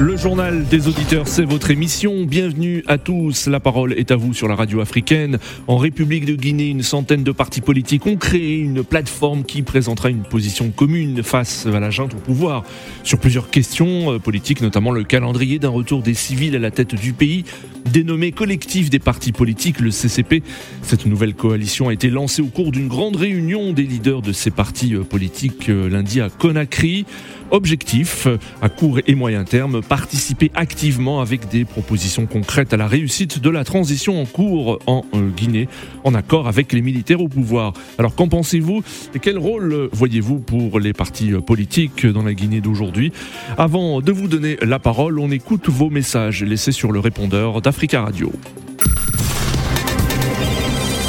Le journal des auditeurs, c'est votre émission. Bienvenue à tous. La parole est à vous sur la radio africaine. En République de Guinée, une centaine de partis politiques ont créé une plateforme qui présentera une position commune face à la junte au pouvoir sur plusieurs questions euh, politiques, notamment le calendrier d'un retour des civils à la tête du pays, dénommé collectif des partis politiques, le CCP. Cette nouvelle coalition a été lancée au cours d'une grande réunion des leaders de ces partis euh, politiques euh, lundi à Conakry. Objectif, à court et moyen terme, participer activement avec des propositions concrètes à la réussite de la transition en cours en euh, Guinée, en accord avec les militaires au pouvoir. Alors qu'en pensez-vous et quel rôle voyez-vous pour les partis politiques dans la Guinée d'aujourd'hui? Avant de vous donner la parole, on écoute vos messages laissés sur le répondeur d'Africa Radio.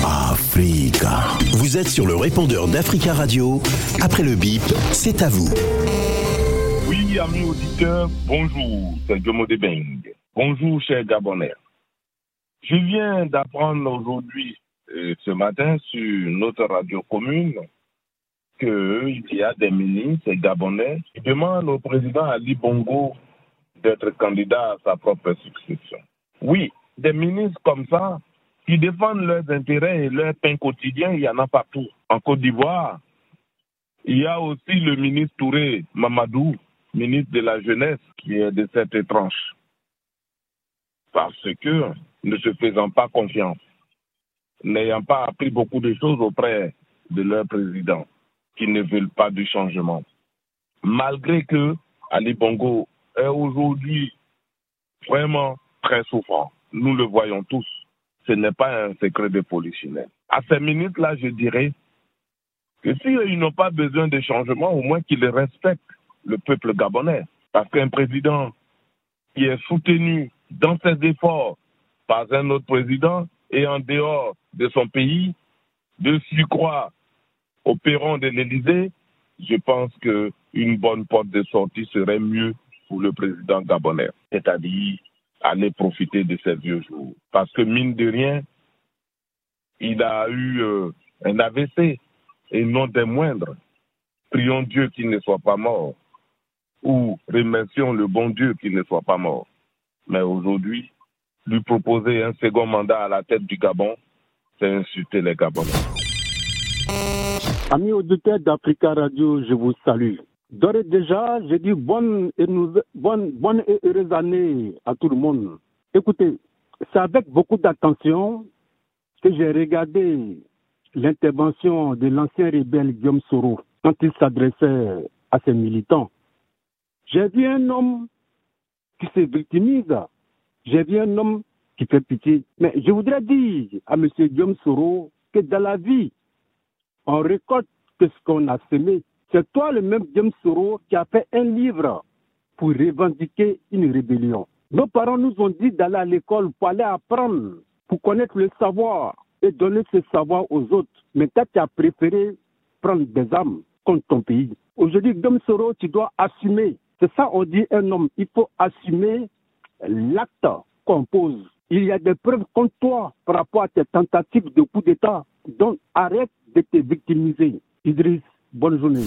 Africa. Vous êtes sur le répondeur d'Africa Radio. Après le bip, c'est à vous. Amis auditeurs, bonjour, c'est Jomo Debeng. Bonjour, chers Gabonais. Je viens d'apprendre aujourd'hui, euh, ce matin, sur notre radio commune, qu'il y a des ministres gabonais qui demandent au président Ali Bongo d'être candidat à sa propre succession. Oui, des ministres comme ça, qui défendent leurs intérêts et leur pain quotidien, il y en a partout. En Côte d'Ivoire, il y a aussi le ministre Touré Mamadou, ministre de la Jeunesse, qui est de cette tranche. Parce que, ne se faisant pas confiance, n'ayant pas appris beaucoup de choses auprès de leur président, qui ne veulent pas du changement. Malgré que Ali Bongo est aujourd'hui vraiment très souffrant. Nous le voyons tous. Ce n'est pas un secret de polichinelle. À ces minutes-là, je dirais que s'ils n'ont pas besoin de changement, au moins qu'ils respectent le peuple gabonais. Parce qu'un président qui est soutenu dans ses efforts par un autre président et en dehors de son pays, de surcroît opérant de l'Élysée, je pense qu'une bonne porte de sortie serait mieux pour le président gabonais, c'est-à-dire aller profiter de ses vieux jours. Parce que mine de rien, il a eu euh, un AVC et non des moindres. Prions Dieu qu'il ne soit pas mort ou remercions le bon Dieu qu'il ne soit pas mort. Mais aujourd'hui, lui proposer un second mandat à la tête du Gabon, c'est insulter les Gabonais. Amis auditeurs d'Africa Radio, je vous salue. D'ores déjà, je dis bonne et, bonne, bonne et heureuse année à tout le monde. Écoutez, c'est avec beaucoup d'attention que j'ai regardé l'intervention de l'ancien rebelle Guillaume Soro quand il s'adressait à ses militants. J'ai vu un homme qui se victimise. J'ai vu un homme qui fait pitié. Mais je voudrais dire à M. Guillaume Soro que dans la vie, on récolte ce qu'on a semé. C'est toi le même James Soro qui a fait un livre pour revendiquer une rébellion. Nos parents nous ont dit d'aller à l'école pour aller apprendre, pour connaître le savoir et donner ce savoir aux autres. Mais toi, tu as préféré prendre des armes contre ton pays. Aujourd'hui, James Soro, tu dois assumer. C'est ça, on dit un homme. Il faut assumer l'acte qu'on pose. Il y a des preuves contre toi par rapport à tes tentatives de coup d'État. Donc, arrête de te victimiser. Idriss, bonne journée.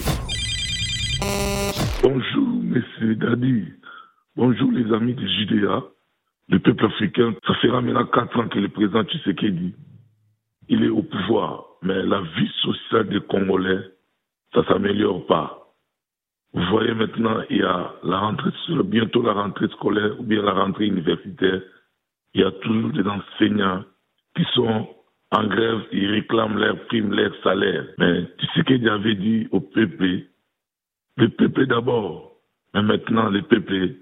Bonjour, monsieur Dadi. Bonjour, les amis du JDA. Le peuple africain, ça fera maintenant quatre ans que le président Tshisekedi, il est au pouvoir. Mais la vie sociale des Congolais, ça s'améliore pas. Vous voyez maintenant, il y a la rentrée, bientôt la rentrée scolaire ou bien la rentrée universitaire. Il y a toujours des enseignants qui sont en grève, ils réclament leurs primes, leurs salaires. Mais tu sais qu'il avait dit au peuple, le peuple d'abord, mais maintenant le peuple,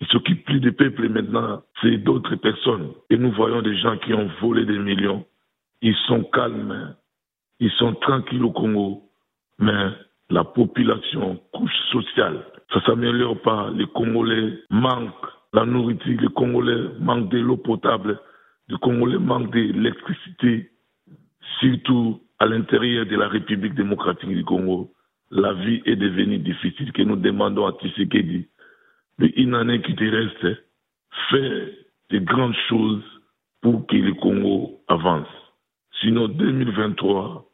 il s'occupe plus du peuple maintenant, c'est d'autres personnes. Et nous voyons des gens qui ont volé des millions. Ils sont calmes, ils sont tranquilles au Congo, mais la population, couche sociale, ça s'améliore pas. Les Congolais manquent la nourriture, les Congolais manquent de l'eau potable, les Congolais manquent d'électricité, surtout à l'intérieur de la République démocratique du Congo. La vie est devenue difficile, que nous demandons à Tshisekedi. Mais une année qui te reste, fais de grandes choses pour que le Congo avance. Sinon, 2023,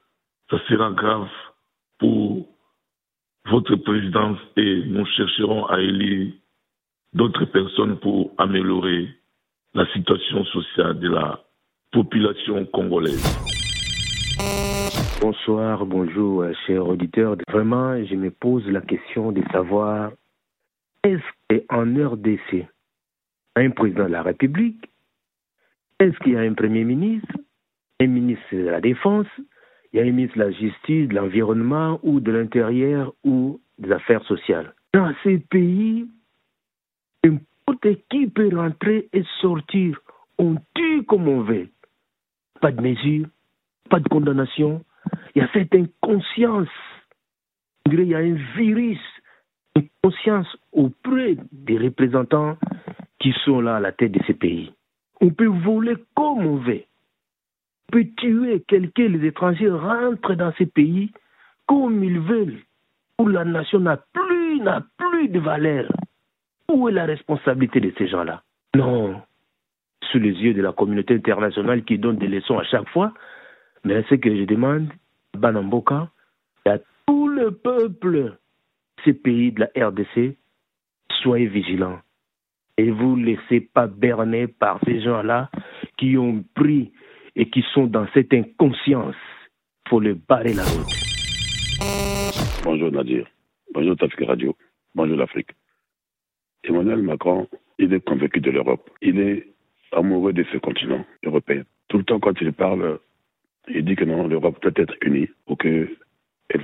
ça sera grave pour votre présidence et nous chercherons à élire d'autres personnes pour améliorer la situation sociale de la population congolaise. Bonsoir, bonjour, euh, chers auditeurs. Vraiment, je me pose la question de savoir est-ce qu'en RDC, un président de la République, est-ce qu'il y a un Premier ministre, un ministre de la Défense, il y a un ministre de la Justice, de l'Environnement ou de l'Intérieur ou des Affaires sociales Dans ces pays, n'importe qui peut rentrer et sortir. On tue comme on veut. Pas de mesure, pas de condamnation. Il y a cette inconscience. Il y a un virus, une conscience auprès des représentants qui sont là à la tête de ces pays. On peut voler comme on veut. Peut tuer quelqu'un, les étrangers rentrent dans ces pays comme ils veulent. Où la nation n'a plus, n'a plus de valeur. Où est la responsabilité de ces gens-là? Non. Sous les yeux de la communauté internationale qui donne des leçons à chaque fois. Mais ce que je demande, Banamboka, à tout le peuple, ces pays de la RDC, soyez vigilants. Et vous ne laissez pas berner par ces gens-là qui ont pris et qui sont dans cette inconscience. Il faut les barrer la route. Bonjour Nadir. Bonjour Tafika Radio. Bonjour l'Afrique. Emmanuel Macron, il est convaincu de l'Europe. Il est amoureux de ce continent européen. Tout le temps, quand il parle, il dit que non, l'Europe doit être unie pour qu'elle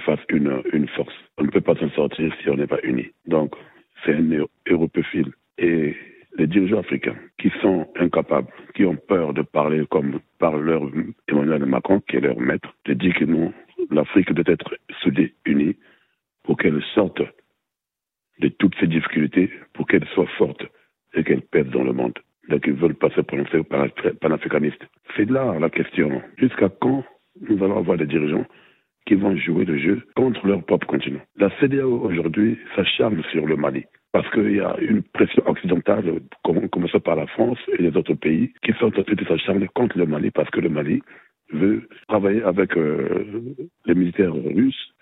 fasse une, une force. On ne peut pas s'en sortir si on n'est pas unis. Donc, c'est un européophile. Et les dirigeants africains qui sont incapables, qui ont peur de parler comme parle leur Emmanuel Macron, qui est leur maître, de dire que non, l'Afrique doit être soudée, unie, pour qu'elle sorte de toutes ces difficultés, pour qu'elle soit forte et qu'elle pèse dans le monde. Donc ils veulent pas se prononcer panafricanistes. C'est là la question. Jusqu'à quand nous allons avoir des dirigeants qui vont jouer le jeu contre leur propre continent? La CDAO aujourd'hui s'acharne sur le Mali parce qu'il y a une pression occidentale, commençant par la France et les autres pays, qui sont en train de s'acharner contre le Mali parce que le Mali veut travailler avec euh, les militaires russes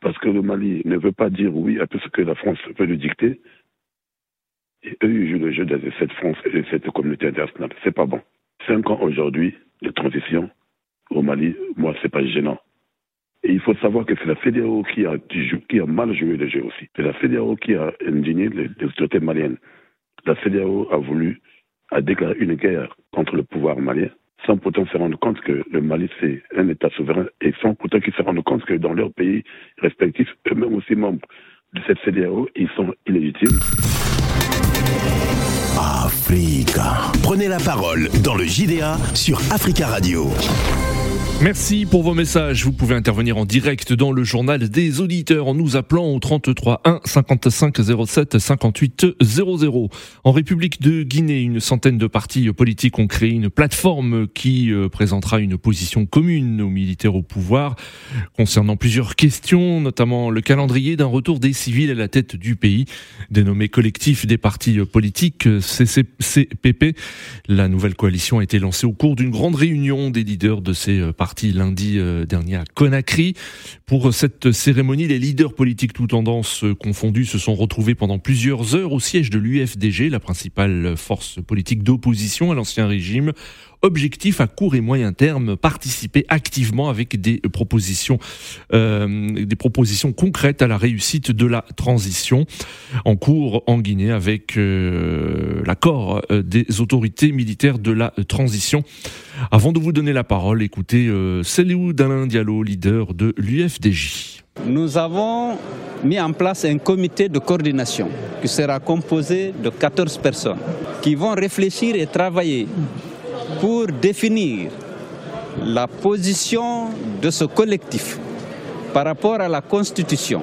parce que le Mali ne veut pas dire oui à tout ce que la France veut lui dicter. Et eux, ils jouent le jeu de cette France et de cette communauté internationale. C'est pas bon. Cinq ans aujourd'hui de transition au Mali, moi, c'est pas gênant. Et il faut savoir que c'est la CDAO qui a, qui a mal joué le jeu aussi. C'est la CDAO qui a indigné les, autorités maliennes. La CDAO a voulu, a une guerre contre le pouvoir malien sans pourtant se rendre compte que le Mali, c'est un État souverain, et sans pourtant qu'ils se rendent compte que dans leurs pays respectifs, eux-mêmes aussi membres de cette CDAO, ils sont illégitimes. Africa. Prenez la parole dans le JDA sur Africa Radio. Merci pour vos messages. Vous pouvez intervenir en direct dans le journal des auditeurs en nous appelant au 33 1 55 07 58 00. En République de Guinée, une centaine de partis politiques ont créé une plateforme qui euh, présentera une position commune aux militaires au pouvoir concernant plusieurs questions, notamment le calendrier d'un retour des civils à la tête du pays, dénommé collectif des partis politiques CCPP. La nouvelle coalition a été lancée au cours d'une grande réunion des leaders de ces partis lundi euh, dernier à Conakry. Pour cette cérémonie, les leaders politiques tout tendances confondus se sont retrouvés pendant plusieurs heures au siège de l'UFDG, la principale force politique d'opposition à l'ancien régime, objectif à court et moyen terme, participer activement avec des propositions, euh, des propositions concrètes à la réussite de la transition en cours en Guinée avec euh, l'accord euh, des autorités militaires de la transition. Avant de vous donner la parole, écoutez euh, Céléou Dalin Diallo, leader de l'UFDJ. Nous avons mis en place un comité de coordination qui sera composé de 14 personnes qui vont réfléchir et travailler pour définir la position de ce collectif par rapport à la Constitution,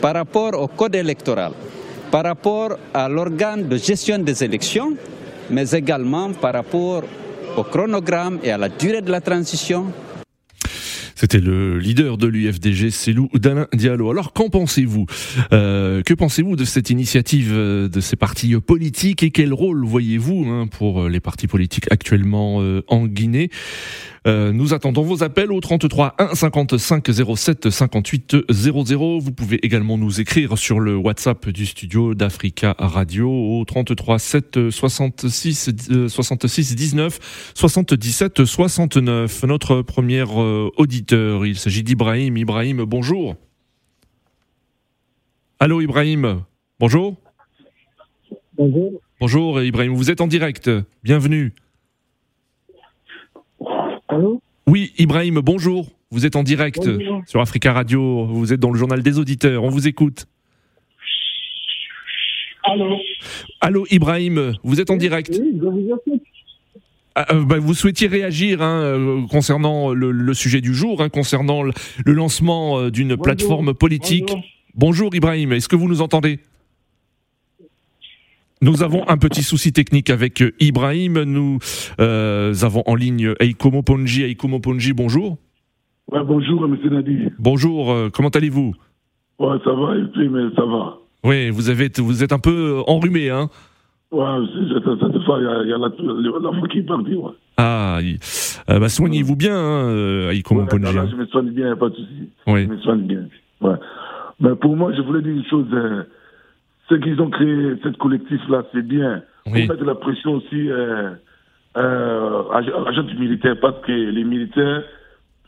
par rapport au code électoral, par rapport à l'organe de gestion des élections, mais également par rapport au chronogramme et à la durée de la transition C'était le leader de l'UFDG, Célou d'Alain Diallo. Alors qu'en pensez-vous? Euh, Que pensez-vous de cette initiative euh, de ces partis politiques et quel rôle voyez-vous hein, pour les partis politiques actuellement euh, en Guinée? Euh, nous attendons vos appels au 33 1 55 07 58 00. Vous pouvez également nous écrire sur le WhatsApp du studio d'Africa Radio au 33 7 66 66 19 77 69. Notre premier euh, auditeur, il s'agit d'Ibrahim. Ibrahim, bonjour. Allô Ibrahim, bonjour. Bonjour. Bonjour Ibrahim, vous êtes en direct. Bienvenue. Allô Oui, Ibrahim, bonjour. Vous êtes en direct Bonjour. sur Africa Radio. Vous êtes dans le journal des auditeurs. On vous écoute. Allô Allô, Ibrahim, vous êtes en direct. Oui, je vous écoute. Ah, euh, bah, vous souhaitiez réagir hein, euh, concernant le, le sujet du jour, hein, concernant le, le lancement euh, d'une plateforme politique. Bonjour. Bonjour Ibrahim, est-ce que vous nous entendez? Nous avons un petit souci technique avec Ibrahim. Nous euh, avons en ligne Eikomo Ponji. Eikomo Ponji, bonjour. Ouais, bonjour, M. Nadi. Bonjour, euh, comment allez-vous? Ouais, ça va, et puis, mais ça va. Oui, vous, avez, vous êtes un peu enrhumé, hein Ouais, c'est- fois, il y a, il y a la, qui est partie, ouais. Ah, euh, bah, soignez-vous bien, hein, euh, Eikomo Ouais, là, je me soigne bien, pas de souci. Oui. Je me soigne bien. Ouais. Mais pour moi, je voulais dire une chose. euh, ceux qui ont créé cette collectif-là, c'est bien. Oui. Pour mettre la pression aussi euh, euh, à agents du militaire, parce que les militaires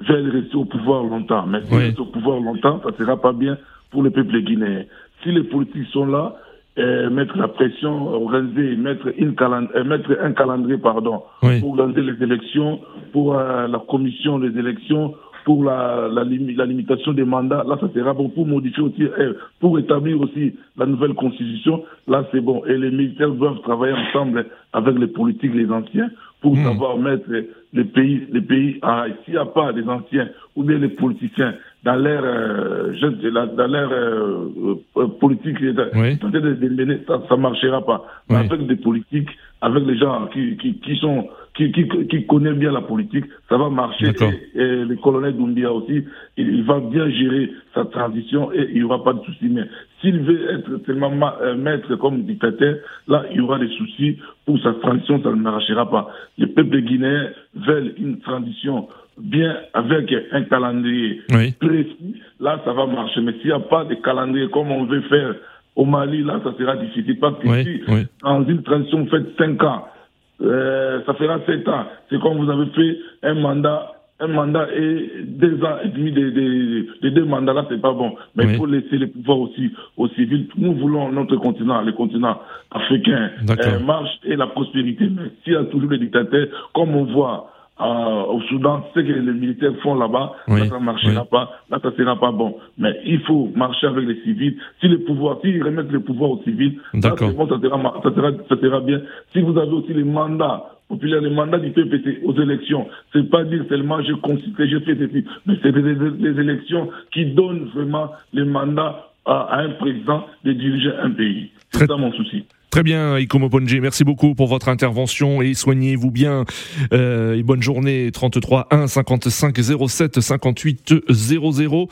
veulent rester au pouvoir longtemps. Mais s'ils restent au pouvoir longtemps, ça ne sera pas bien pour le peuple guinéen. Si les politiques sont là, euh, mettre la pression, organiser, mettre, une calend- euh, mettre un calendrier pardon, Oui. pour organiser les élections, pour euh, la commission des élections, pour la, la, la limitation des mandats, là ça sera bon. Pour modifier aussi, euh, pour établir aussi la nouvelle constitution, là c'est bon. Et les militaires doivent travailler ensemble avec les politiques, les anciens, pour Hmm. savoir mettre les pays, les pays s'il n'y a pas des anciens ou bien les politiciens dans leur, euh, je- dans leur euh, euh, politique, Oui. de ça ne marchera pas. Mais Oui. avec des politiques, avec les gens qui, qui, qui sont qui, qui, qui connaissent bien la politique, ça va marcher. Et, et le colonel Doumbia aussi, il, il va bien gérer sa transition et il n'y aura pas de soucis. Mais s'il veut être tellement ma- euh, maître comme dictateur, là, il y aura des soucis pour sa transition, ça ne marchera pas. Les peuples guinéens veulent une transition bien avec un calendrier Oui. précis, là, ça va marcher. Mais s'il n'y a pas de calendrier comme on veut faire au Mali, là, ça sera difficile. Parce que Oui, si, oui. dans une transition, vous faites 5 ans, euh, ça fera 7 ans. C'est comme vous avez fait un mandat, un mandat et deux ans et demi de, de, de deux mandats, là, c'est pas bon. Mais Oui. il faut laisser les pouvoirs aussi aux civils. Nous voulons notre continent, le continent africain, euh, marche et la prospérité. Mais s'il y a toujours des dictateurs, comme on voit euh, au Soudan, ce que les militaires font là-bas, Oui, là, ça ne marchera oui. pas, là, ça sera pas bon. Mais il faut marcher avec les civils. Si les pouvoirs, s'ils remettent le pouvoir aux civils, là, bon, ça sera, ça, sera, ça sera bien. Si vous avez aussi les mandats populaires, les mandats du PPT aux élections, c'est pas dire seulement je consulte, je fais ceci, mais c'est des, des- des élections qui donnent vraiment les mandats à, à un président de diriger un pays. C'est ça mon souci. Très bien, Ikomo Ponji, merci beaucoup pour votre intervention et soignez-vous bien. Euh, et bonne journée, 33 1 55 07 58 00.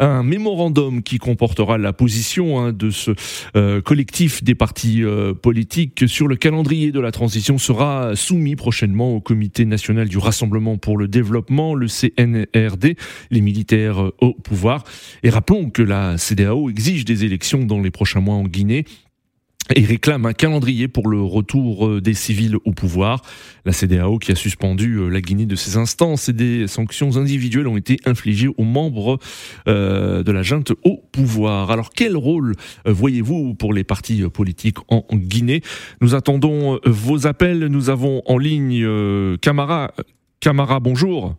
Un mémorandum qui comportera la position hein, de ce euh, collectif des partis euh, politiques sur le calendrier de la transition sera soumis prochainement au Comité national du Rassemblement pour le développement, le CNRD, les militaires euh, au pouvoir. Et rappelons que la CDAO exige des élections dans les prochains mois en Guinée et réclame un calendrier pour le retour euh, des civils au pouvoir. La CDAO qui a suspendu euh, la Guinée de ses instances et des sanctions individuelles ont été infligées aux membres euh, de la junte au pouvoir. Alors quel rôle voyez-vous pour les partis politiques en Guinée? Nous attendons vos appels. Nous avons en ligne euh, Camara. Camara, bonjour.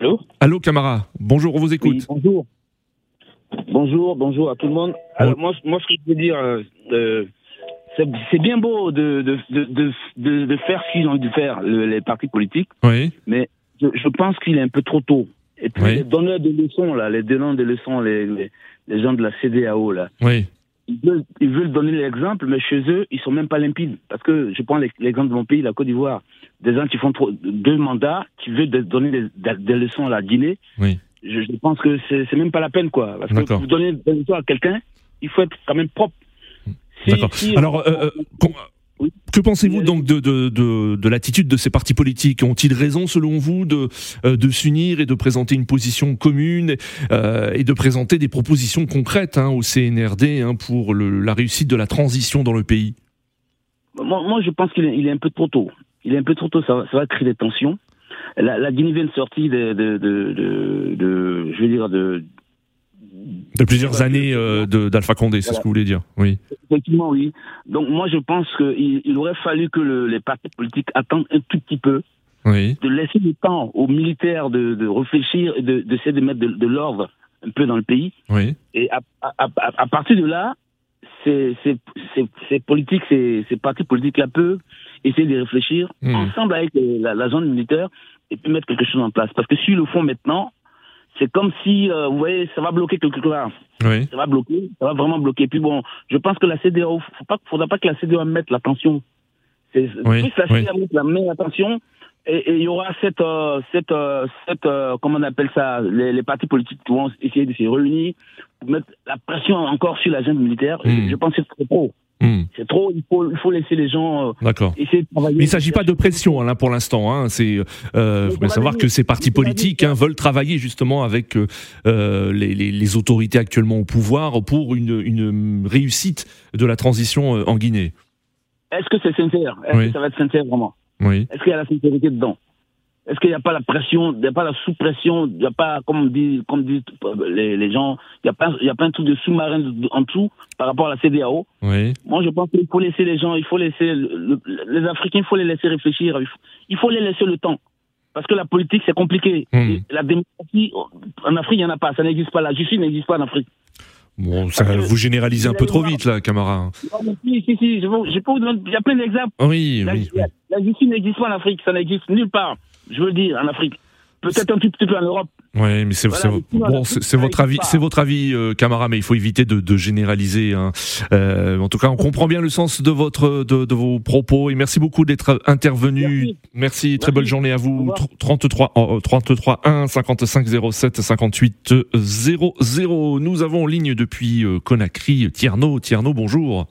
Allô? Allô Camara, bonjour, on vous écoute. Oui, bonjour. Bonjour, bonjour à tout le monde. Alors, moi, moi, ce que je veux dire, euh, euh, c'est bien beau de, de, de, de, de- de faire ce qu'ils ont dû faire, le- les partis politiques, Oui, mais je, je pense qu'il est un peu trop tôt. Et puis, Oui. les donneurs de leçons, là, les donneurs de leçons, les, les, les gens de la CDAO, là, oui, ils veulent, ils veulent donner l'exemple, mais chez eux, ils sont même pas limpides. Parce que je prends l'ex- l'exemple de mon pays, la Côte d'Ivoire. Des gens qui font trop- deux mandats, qui veulent de- donner des, des- des leçons à la Guinée. Oui. Je, je pense que c'est même pas la peine, quoi. Parce que pour donner des leçons à quelqu'un, il faut être quand même propre. Si- D'accord. si- Alors, euh, euh, qu'on- que pensez-vous donc de, de, de, de l'attitude de ces partis politiques? Ont-ils raison, selon vous, de, euh, de s'unir et de présenter une position commune euh, et de présenter des propositions concrètes hein, au CNRD hein, pour le- la réussite de la transition dans le pays? Moi, moi, je pense qu'il est, il est un peu trop tôt. Il est un peu trop tôt, ça va créer des tensions. La, la Guinée vient de sortir de, de, de, de, de- je veux dire, de, De plusieurs années euh, d'Alpha Condé, c'est ce que vous voulez dire Oui. effectivement, oui. Donc, moi, je pense qu'il il aurait fallu que le- les partis politiques attendent un tout petit peu, Oui. de laisser du temps aux militaires de, de réfléchir et de- d'essayer de, mettre de, de l'ordre un peu dans le pays. Oui. Et à, à, à, à partir de là, ces, ces, ces, ces politiques, ces, ces partis politiques-là peuvent essayer de réfléchir Hmm. ensemble avec euh, la, la zone militaire et puis mettre quelque chose en place. Parce que s'ils le font maintenant, c'est comme si, euh, vous voyez, ça va bloquer quelque part. Oui. Ça va bloquer, ça va vraiment bloquer. Puis bon, je pense que la CDAO, faut pas, faudra pas que la CDAO mette l'attention. C'est Oui, plus la oui. CDAO mette la attention. Et et il y aura cette, euh, cette, euh, cette euh, comment on appelle ça, les, les partis politiques qui vont essayer de se réunir pour mettre la pression encore sur la junte militaire. Hmm. Je pense que c'est trop. Hmm. C'est trop. Il faut, il faut laisser les gens euh, D'accord. essayer de travailler. Mais il ne s'agit pas de pression hein, là pour l'instant. Hein. C'est, euh, faut bien savoir que ces partis politiques hein, veulent travailler justement avec euh, les, les- les autorités actuellement au pouvoir pour une, une réussite de la transition en Guinée. Est-ce que c'est sincère? Est-ce Oui. que ça va être sincère vraiment? Oui. Est-ce qu'il y a la sincérité dedans? Est-ce qu'il n'y a pas la pression, il n'y a pas la sous-pression, il n'y a pas, comme dit, comme disent les, les gens, il n'y a, pas- il y a pas un truc de sous-marin en dessous par rapport à la CDAO Oui. Moi, je pense qu'il faut laisser les gens, il faut laisser le- le- les Africains, il faut les laisser réfléchir, il faut, il faut les laisser le temps. Parce que la politique, c'est compliqué. Hmm. La démocratie, en Afrique, il n'y en a pas, ça n'existe pas. La justice n'existe pas en Afrique. Bon, ça, vous généralisez un peu trop vite là, camarade. Non, mais si, si, si, je peux, je peux vous donner, il y a plein d'exemples. Oui, La, oui. la- la justice n'existe pas en Afrique, ça n'existe nulle part. Je veux le dire, en Afrique. Peut-être un petit peu en Europe. Oui, mais c'est Voilà, bon, votre avis, c'est votre avis, euh, camarade, mais il faut éviter de, de généraliser. hein. Euh, en tout cas, on comprend bien le sens de votre, de, de vos propos et merci beaucoup d'être intervenu. Merci. très bonne journée à vous. Tr- 33 euh, 33 1 55 07 58 00. Nous avons en ligne depuis euh, Conakry Tierno. Tierno, bonjour.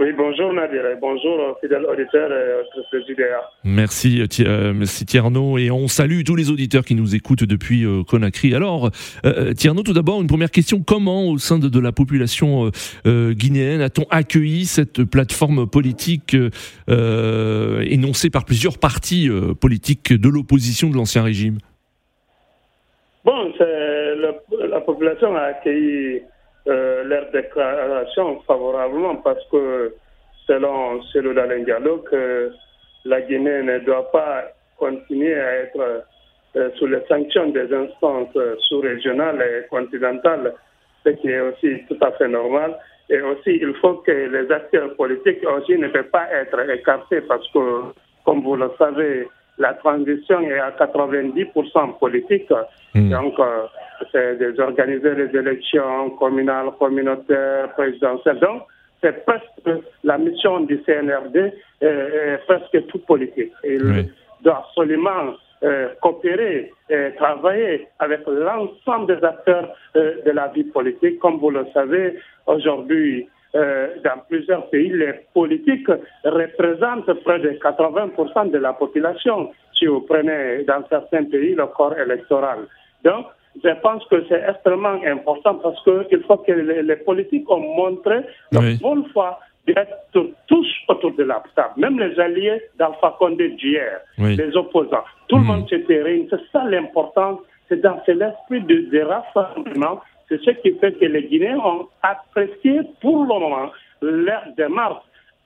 Oui, bonjour Nadir, et bonjour fidèles auditeurs du JDA. Merci, euh, euh, merci Tierno et on salue tous les auditeurs qui nous écoutent depuis euh, Conakry. Alors, euh, Tierno, tout d'abord, une première question. Comment, au sein de, de la population guinéenne, a-t-on accueilli cette plateforme politique énoncée par plusieurs partis politiques de l'opposition de l'ancien régime? Bon, la population a accueilli euh, leur déclaration favorablement parce que selon Cellou Dalein Diallo, que la Guinée ne doit pas continuer à être euh, sous les sanctions des instances euh, sous-régionales et continentales, ce qui est aussi tout à fait normal. Et aussi, il faut que les acteurs politiques aussi ne peuvent pas être écartés parce que, comme vous le savez, la transition est à 90% politique. Donc, euh, c'est des- organiser les élections communales, communautaires, présidentielles. Donc, c'est presque la mission du CNRD est, est presque toute politique. Il doit absolument euh, coopérer et travailler avec l'ensemble des acteurs euh, de la vie politique. Comme vous le savez, aujourd'hui, euh, dans plusieurs pays, les politiques représentent près de 80% de la population. Si vous prenez dans certains pays le corps électoral. Donc, je pense que c'est extrêmement important parce qu'il faut que les, les politiques ont montré leur bonne foi d'être tous autour de la table, même les alliés d'Alpha Condé d'hier, Oui. les opposants. Tout le monde s'était réuni. C'est ça l'importance. C'est dans cet esprit de, de rassemblement. C'est ce qui fait que les Guinéens ont apprécié pour le moment leur démarche,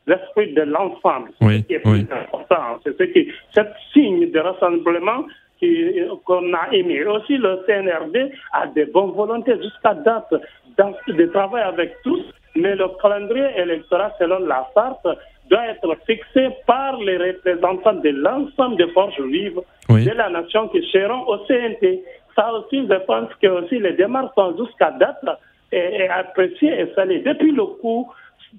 l'esprit de l'ensemble. Oui, ce qui est oui. plus important. C'est ce qui, cet signe de rassemblement qui- qu'on a émis. Et Aussi, le CNRD a des bonnes volontés jusqu'à date dans, de travailler avec tous, mais le calendrier électoral, selon la charte, doit être fixé par les représentants de l'ensemble des forces vives de la nation qui seront au CNT. Ça aussi, je pense que aussi les démarches sont jusqu'à date est, apprécié et salué. Depuis le coup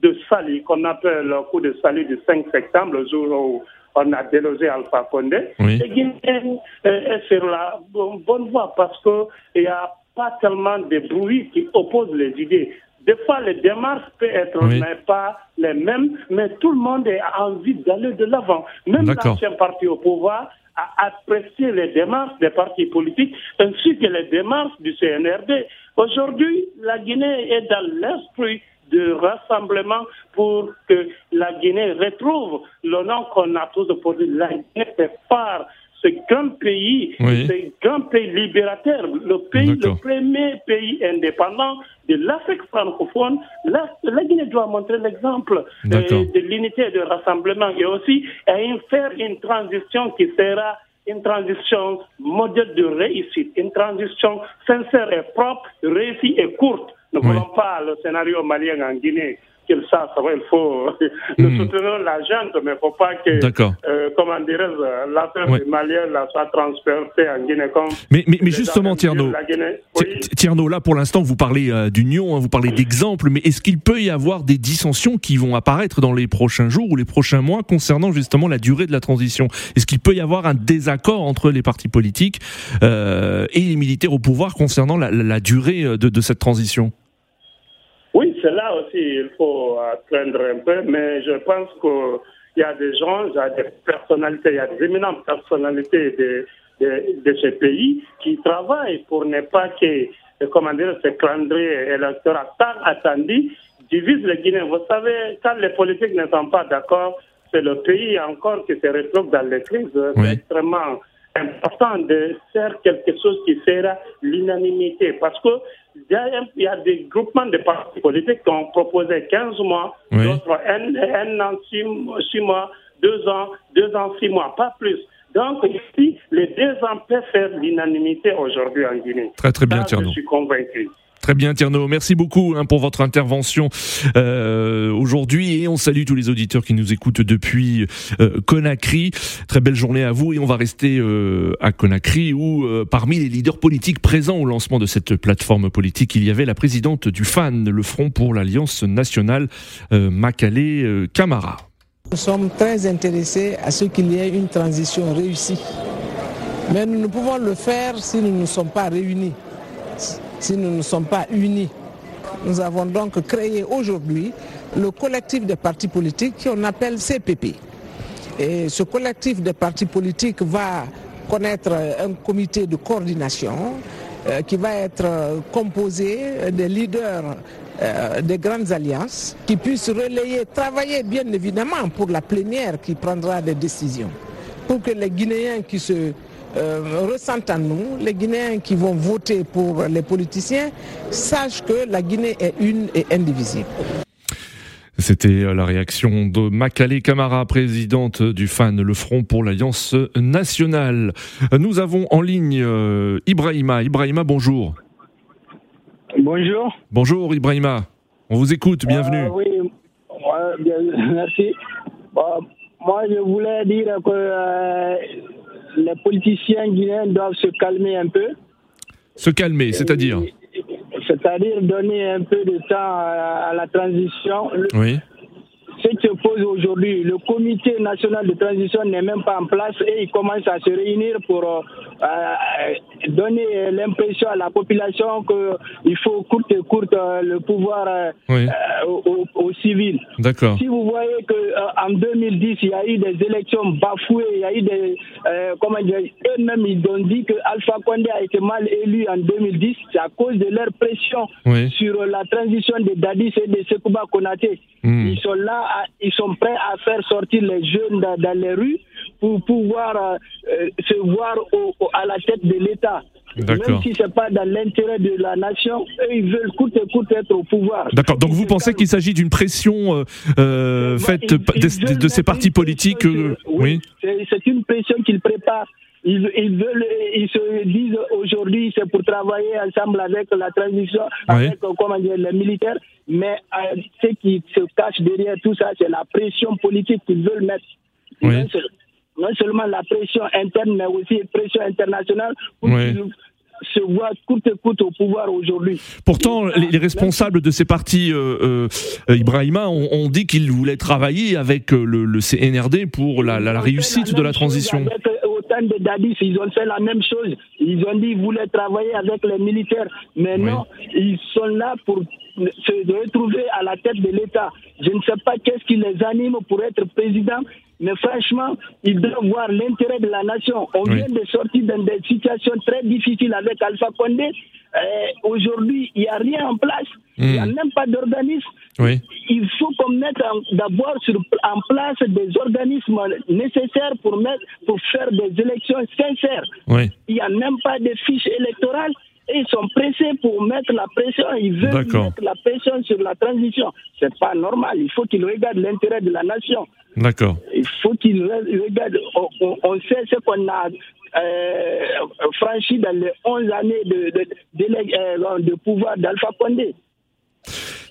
de salut, qu'on appelle le coup de salut du 5 septembre, le jour où on a délogé Alpha Condé, Oui. les Guinéens euh, est sur la bonne voie parce qu'il n'y a pas tellement de bruit qui oppose les idées. Des fois, les démarches peuvent être Oui. pas les mêmes, mais tout le monde a envie d'aller de l'avant. Même l'ancien parti au pouvoir a apprécié les démarches des partis politiques ainsi que les démarches du CNRD. Aujourd'hui, la Guinée est dans l'esprit de rassemblement pour que la Guinée retrouve le nom qu'on a tous dire la Guinée fait part ce grand pays, Oui. ce grand pays libérateur, le pays, le premier pays indépendant de l'Afrique francophone. La, la Guinée doit montrer l'exemple euh, de l'unité et de rassemblement et aussi faire une transition qui sera une transition modèle de réussite, une transition sincère et propre, réussie et courte. Ne Oui. voulons pas le scénario malien en Guinée. Qu'il sache, il faut nous Hmm. soutenons la mais il ne faut pas que, euh, comment dirais-je, l'affaire Ouais. du Malien là, soit transpercée en Guinée comme Mais, mais, justement, Tierno, Oui. Là pour l'instant vous parlez euh, d'union, hein, vous parlez d'exemples, mais est-ce qu'il peut y avoir des dissensions qui vont apparaître dans les prochains jours ou les prochains mois concernant justement la durée de la transition? Est-ce qu'il peut y avoir un désaccord entre les partis politiques euh, et les militaires au pouvoir concernant la, la- la durée euh, de, de cette transition? Oui, c'est là aussi, il faut atteindre un peu, mais je pense qu'il y a des gens, il y a des personnalités, il y a des éminentes personnalités de, de, de ce pays qui travaillent pour ne pas que, comment dire, ce calendrier électoral tant attendu divise les Guinéens. Vous savez, quand les politiques ne sont pas d'accord, c'est le pays encore qui se retrouve dans les crises. Oui. Extrêmement important de faire quelque chose qui fera l'unanimité. Parce que il y, a, des groupements de partis politiques qui ont proposé 15 mois, Oui. d'autres un, un an, 6 mois, 2 ans, 2 ans, 6 mois, pas plus. Donc ici, les deux ans peuvent faire l'unanimité aujourd'hui en Guinée. Très très bien, Ça. Je suis convaincu. Très bien, Tierno. Merci beaucoup hein, pour votre intervention euh, aujourd'hui et on salue tous les auditeurs qui nous écoutent depuis euh, Conakry. Très belle journée à vous et on va rester euh, à Conakry où parmi les leaders politiques présents au lancement de cette plateforme politique, il y avait la présidente du FAN, le Front pour l'Alliance nationale, euh, Camara. Nous sommes très intéressés à ce qu'il y ait une transition réussie. Mais nous ne pouvons le faire si nous ne sommes pas réunis, si nous ne sommes pas unis. Nous avons donc créé aujourd'hui le collectif des partis politiques qu'on appelle CPP. Et ce collectif des partis politiques va connaître un comité de coordination euh, qui va être euh, composé des leaders euh, des grandes alliances qui puissent relayer, travailler bien évidemment pour la plénière qui prendra des décisions. Pour que les Guinéens qui se euh, ressentent en nous, les Guinéens qui vont voter pour les politiciens, sachent que la Guinée est une et indivisible. C'était euh, la réaction de Makale Camara, présidente du FAN, le Front pour l'Alliance nationale. Nous avons en ligne euh, Ibrahima. Ibrahima, bonjour. Bonjour. Bonjour Ibrahima. On vous écoute, bienvenue. Euh, oui, ouais, bien, merci. Bon, moi, je voulais dire que euh, les politiciens guinéens doivent se calmer un peu. Se calmer, c'est-à-dire C'est-à-dire donner un peu de temps à, à la transition. Oui. Ce qui se pose aujourd'hui, le comité national de transition n'est même pas en place et il commence à se réunir pour euh, donner l'impression à la population qu'il faut courte et courte euh, le pouvoir euh, Oui. euh, aux, aux civils. D'accord. Si vous voyez qu'en 2010, il y a eu des élections bafouées, il y a eu des. comment dire, eux-mêmes, ils ont dit que Alpha Condé a été mal élu en 2010. C'est à cause de leur pression Oui. sur la transition de Dadis et de Sekouba Konaté. Hmm. Ils sont là, à- ils sont prêts à faire sortir les jeunes dans, dans les rues pour pouvoir euh, euh, se voir au- au- à la tête de l'État. Même si ce n'est pas dans l'intérêt de la nation, eux, ils veulent coûte et coûte être au pouvoir. D'accord. Donc vous pensez qu'il s'agit d'une pression euh, faite ils- pa- ils de, ces partis politiques Oui. C'est une pression qu'ils préparent. Ils, ils veulent, ils se disent aujourd'hui, c'est pour travailler ensemble avec la transition, avec comment dire, les militaires. Mais euh, ce qui se cache derrière tout ça, c'est la pression politique qu'ils veulent mettre. Oui. Non seulement la pression interne, mais aussi la pression internationale pour qu'ils se voit coûte coûte au pouvoir aujourd'hui. Pourtant, les, les, responsables de ces partis, euh, euh, Ibrahima, ont, ont dit qu'ils voulaient travailler avec euh, le, le CNRD pour la, la, la réussite de la transition. De Dadis, ils ont fait la même chose. Ils ont dit qu'ils voulaient travailler avec les militaires. Mais oui. non, ils sont là pour se retrouver à la tête de l'État. Je ne sais pas qu'est-ce qui les anime pour être président, mais franchement, ils doivent voir l'intérêt de la nation. On oui. vient de sortir dans des situations très difficiles avec Alpha Condé. Euh, Aujourd'hui, il n'y a rien en place. Mmh. Il n'y a même pas d'organisme. Oui. Il faut qu'on mette d'abord en place des organismes nécessaires pour, mettre, pour faire des élections sincères. Oui. Il n'y a même pas de fiches électorales ils sont pressés pour mettre la pression. Ils veulent mettre la pression sur la transition. C'est pas normal. Il faut qu'ils regardent l'intérêt de la nation. D'accord. Il faut qu'ils regardent. On, sait ce qu'on a euh, franchi dans les 11 années de, de, de, de pouvoir d'Alpha Condé.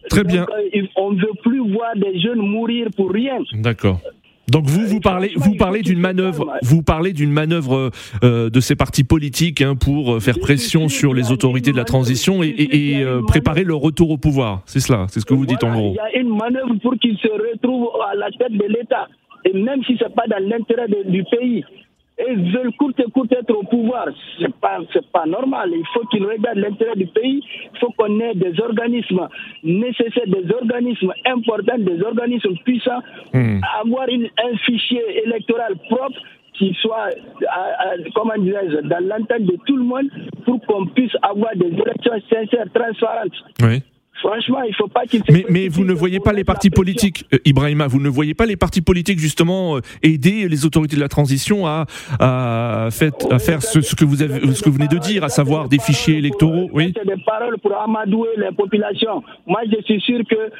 Très Donc, bien. Euh, on ne veut plus voir des jeunes mourir pour rien. D'accord. Donc vous vous parlez vous parlez d'une manœuvre vous parlez d'une manœuvre euh, de ces partis politiques hein, pour faire pression sur les autorités de la transition et, et, et euh, préparer leur retour au pouvoir. C'est cela c'est ce que vous dites en gros. Il y a une manœuvre pour qu'ils se retrouvent à la tête de l'État. Et même si c'est pas dans l'intérêt du pays et ils veulent coûte coûte être au pouvoir. C'est pas, c'est pas normal. Il faut qu'ils regardent l'intérêt du pays. Il faut qu'on ait des organismes nécessaires, des organismes importants, des organismes puissants. Mmh. Avoir une, un fichier électoral propre qui soit, euh, comment dirais-je, dans l'entente de tout le monde pour qu'on puisse avoir des élections sincères, transparentes. Oui. Franchement, il ne faut pas qu'il Mais, mais vous ne voyez pas les partis politiques, euh, Ibrahima, vous ne voyez pas les partis politiques justement euh, aider les autorités de la transition à, à, fait, à faire ce, ce, que vous avez, ce que vous venez de dire, à savoir des fichiers électoraux Oui. C'est des paroles pour amadouer les populations. Moi, je suis sûr que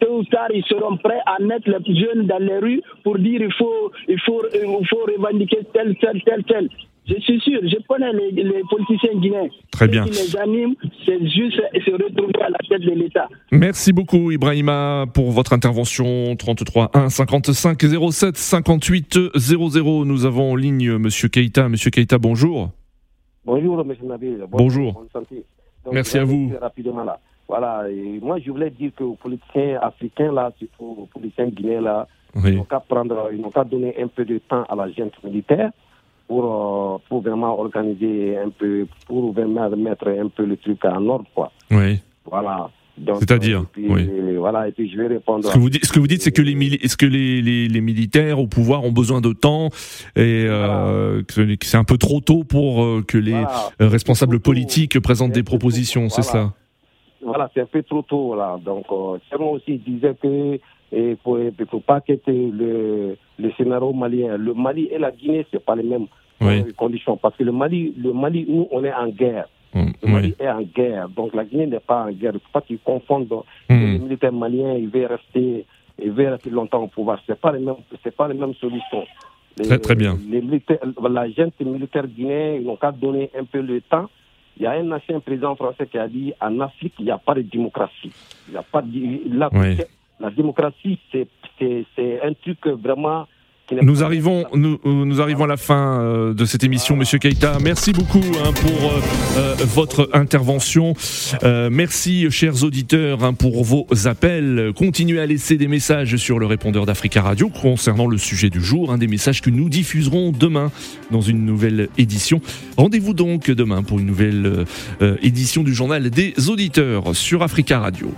tôt ou tard, ils seront prêts à mettre les jeunes dans les rues pour dire il faut, il faut, il faut revendiquer tel, tel, tel, tel. Je suis sûr, je connais les, les politiciens guinéens. Très bien. Ce qui les anime, c'est juste se retrouver à la tête de l'État. Merci beaucoup, Ibrahima, pour votre intervention. 33 1 55 07 58 00. Nous avons en ligne Monsieur Keïta. Monsieur Keïta, bonjour. Bonjour, M. Nabil. Bonjour. Donc, Merci à vous. Rapidement là. Voilà, et moi je voulais dire que aux politiciens africains, là, surtout aux politiciens guinéens, là, oui. ils n'ont qu'à prendre, ils n'ont qu'à donner un peu de temps à la gente militaire pour, euh, pour vraiment organiser un peu, pour vraiment mettre un peu le truc en ordre, quoi. Oui. Voilà. C'est-à-dire, oui. Voilà, et puis je vais répondre. Ce que vous dites, ce que vous dites, c'est que les, mili ce que les, les, les, militaires au pouvoir ont besoin de temps et euh, que c'est un peu trop tôt pour euh, que les voilà. responsables politiques présentent des propositions, c'est voilà. ça Voilà, c'est un peu trop tôt là. Donc, euh, moi aussi disait que et pour, pour pas quitter le, le scénario malien, le Mali et la Guinée, c'est pas les mêmes oui. conditions. Parce que le Mali, le Mali, nous, on est en guerre. Mmh, le Mali oui. est en guerre. Donc la Guinée n'est pas en guerre. Il ne faut pas qu'ils confondent. Mmh. Les militaires maliens, ils veulent rester, ils veulent rester longtemps au pouvoir. Ce n'est pas, les mêmes, pas les mêmes solutions. Les, très, très bien. Les militaires, la gente militaire guinéenne, ils n'ont qu'à donner un peu le temps. Il y a un ancien président français qui a dit en Afrique, il n'y a pas de démocratie. Il n'y a pas de, la, oui. la démocratie, c'est un truc vraiment nous arrivons, nous, nous, arrivons à la fin euh, de cette émission, Monsieur Keita. Merci beaucoup hein, pour euh, votre intervention. Euh, merci, chers auditeurs, hein, pour vos appels. Continuez à laisser des messages sur le répondeur d'Africa Radio concernant le sujet du jour, hein, des messages que nous diffuserons demain dans une nouvelle édition. Rendez-vous donc demain pour une nouvelle édition du journal des auditeurs sur Africa Radio.